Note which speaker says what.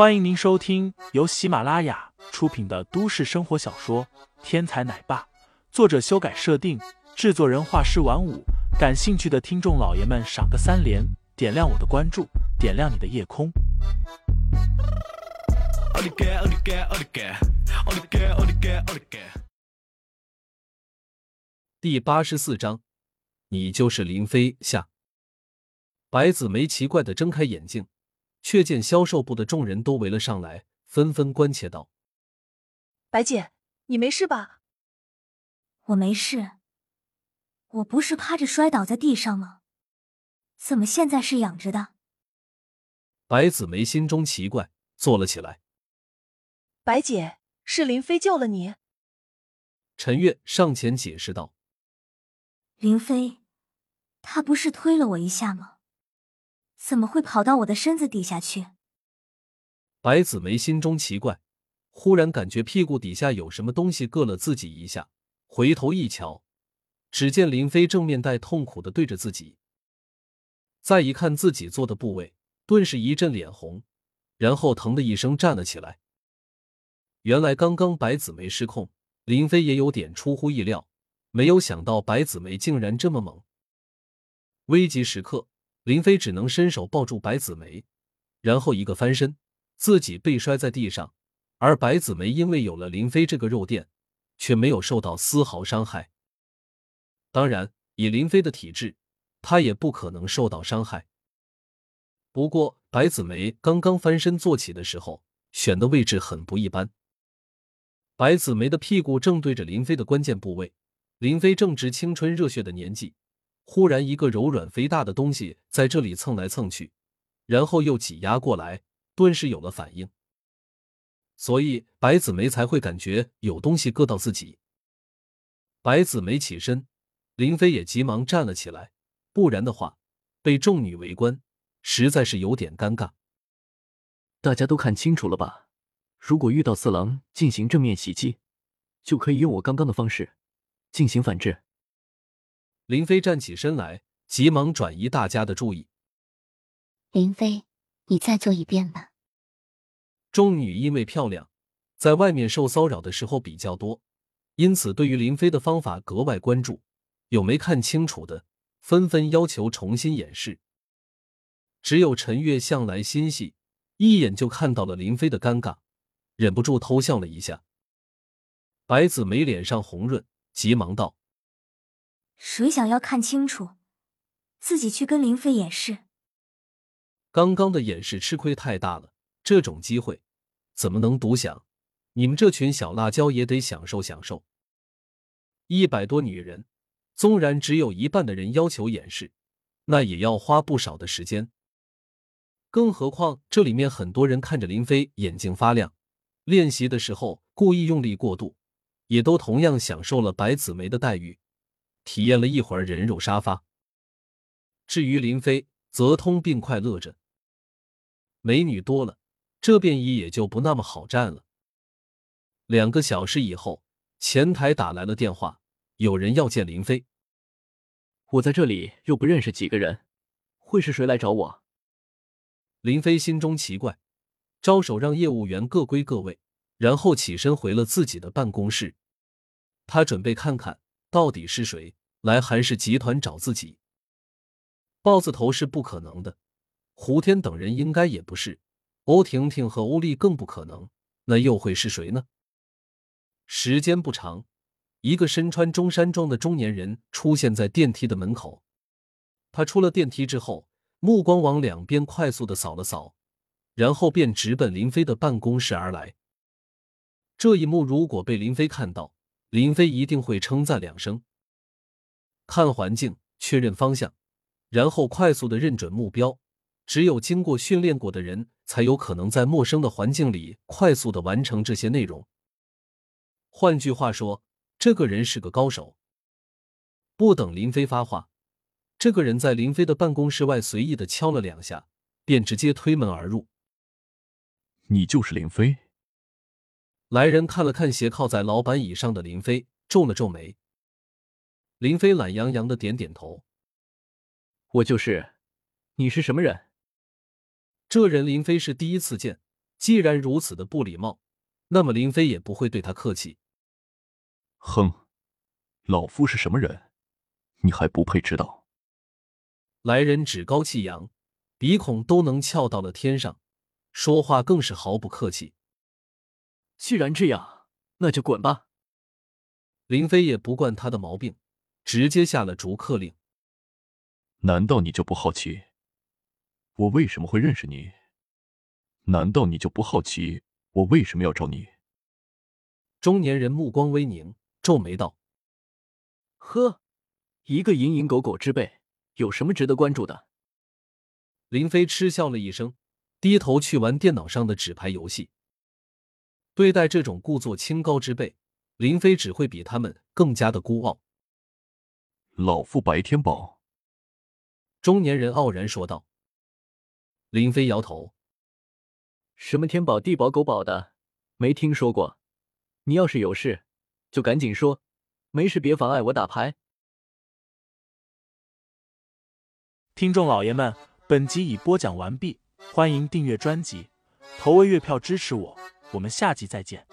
Speaker 1: 欢迎您收听由喜马拉雅出品的都市生活小说《天才奶爸》，作者修改设定，制作人画师晚舞。感兴趣的听众老爷们，赏个三连，点亮我的关注，点亮你的夜空。
Speaker 2: 第八十四章，你就是林飞下。白子梅奇怪的睁开眼睛。却见销售部的众人都围了上来，纷纷关切道：“
Speaker 3: 白姐，你没事吧？”“
Speaker 4: 我没事，我不是趴着摔倒在地上吗？怎么现在是仰着的？”
Speaker 2: 白子梅心中奇怪，坐了起来。
Speaker 3: “白姐，是林飞救了你。”
Speaker 2: 陈月上前解释道。
Speaker 4: “林飞，他不是推了我一下吗？”怎么会跑到我的身子底下去？
Speaker 2: 白子梅心中奇怪，忽然感觉屁股底下有什么东西硌了自己一下，回头一瞧，只见林飞正面带痛苦的对着自己。再一看自己坐的部位，顿时一阵脸红，然后疼的一声站了起来。原来刚刚白子梅失控，林飞也有点出乎意料，没有想到白子梅竟然这么猛。危急时刻。林飞只能伸手抱住白子梅，然后一个翻身，自己被摔在地上。而白子梅因为有了林飞这个肉垫，却没有受到丝毫伤害。当然，以林飞的体质，他也不可能受到伤害。不过，白子梅刚刚翻身坐起的时候，选的位置很不一般。白子梅的屁股正对着林飞的关键部位，林飞正值青春热血的年纪。忽然，一个柔软肥大的东西在这里蹭来蹭去，然后又挤压过来，顿时有了反应。所以白子梅才会感觉有东西硌到自己。白子梅起身，林飞也急忙站了起来，不然的话，被众女围观，实在是有点尴尬。
Speaker 5: 大家都看清楚了吧？如果遇到四郎进行正面袭击，就可以用我刚刚的方式进行反制。
Speaker 2: 林飞站起身来，急忙转移大家的注意。
Speaker 6: 林飞，你再做一遍吧。
Speaker 2: 众女因为漂亮，在外面受骚扰的时候比较多，因此对于林飞的方法格外关注。有没看清楚的，纷纷要求重新演示。只有陈月向来心细，一眼就看到了林飞的尴尬，忍不住偷笑了一下。白子梅脸上红润，急忙道。
Speaker 4: 谁想要看清楚，自己去跟林飞演示。
Speaker 2: 刚刚的演示吃亏太大了，这种机会怎么能独享？你们这群小辣椒也得享受享受。一百多女人，纵然只有一半的人要求演示，那也要花不少的时间。更何况这里面很多人看着林飞眼睛发亮，练习的时候故意用力过度，也都同样享受了白子梅的待遇。体验了一会儿人肉沙发，至于林飞，则通并快乐着。美女多了，这便衣也就不那么好占了。两个小时以后，前台打来了电话，有人要见林飞。
Speaker 5: 我在这里又不认识几个人，会是谁来找我？
Speaker 2: 林飞心中奇怪，招手让业务员各归各位，然后起身回了自己的办公室。他准备看看。到底是谁来韩氏集团找自己？豹子头是不可能的，胡天等人应该也不是，欧婷婷和欧丽更不可能，那又会是谁呢？时间不长，一个身穿中山装的中年人出现在电梯的门口。他出了电梯之后，目光往两边快速的扫了扫，然后便直奔林飞的办公室而来。这一幕如果被林飞看到，林飞一定会称赞两声，看环境，确认方向，然后快速的认准目标。只有经过训练过的人，才有可能在陌生的环境里快速的完成这些内容。换句话说，这个人是个高手。不等林飞发话，这个人在林飞的办公室外随意的敲了两下，便直接推门而入。
Speaker 7: 你就是林飞。
Speaker 2: 来人看了看斜靠在老板椅上的林飞，皱了皱眉。林飞懒洋洋的点点头：“
Speaker 5: 我就是。你是什么人？”
Speaker 2: 这人林飞是第一次见，既然如此的不礼貌，那么林飞也不会对他客气。
Speaker 7: 哼，老夫是什么人，你还不配知道。
Speaker 2: 来人趾高气扬，鼻孔都能翘到了天上，说话更是毫不客气。
Speaker 5: 既然这样，那就滚吧。
Speaker 2: 林飞也不惯他的毛病，直接下了逐客令。
Speaker 7: 难道你就不好奇，我为什么会认识你？难道你就不好奇，我为什么要找你？
Speaker 2: 中年人目光微凝，皱眉道：“
Speaker 5: 呵，一个蝇营狗苟之辈，有什么值得关注的？”
Speaker 2: 林飞嗤笑了一声，低头去玩电脑上的纸牌游戏。对待这种故作清高之辈，林飞只会比他们更加的孤傲。
Speaker 7: 老夫白天宝。
Speaker 2: 中年人傲然说道。林飞摇头。
Speaker 5: 什么天宝地宝狗宝的，没听说过。你要是有事，就赶紧说；没事别妨碍我打牌。
Speaker 1: 听众老爷们，本集已播讲完毕，欢迎订阅专辑，投喂月票支持我，我们下集再见。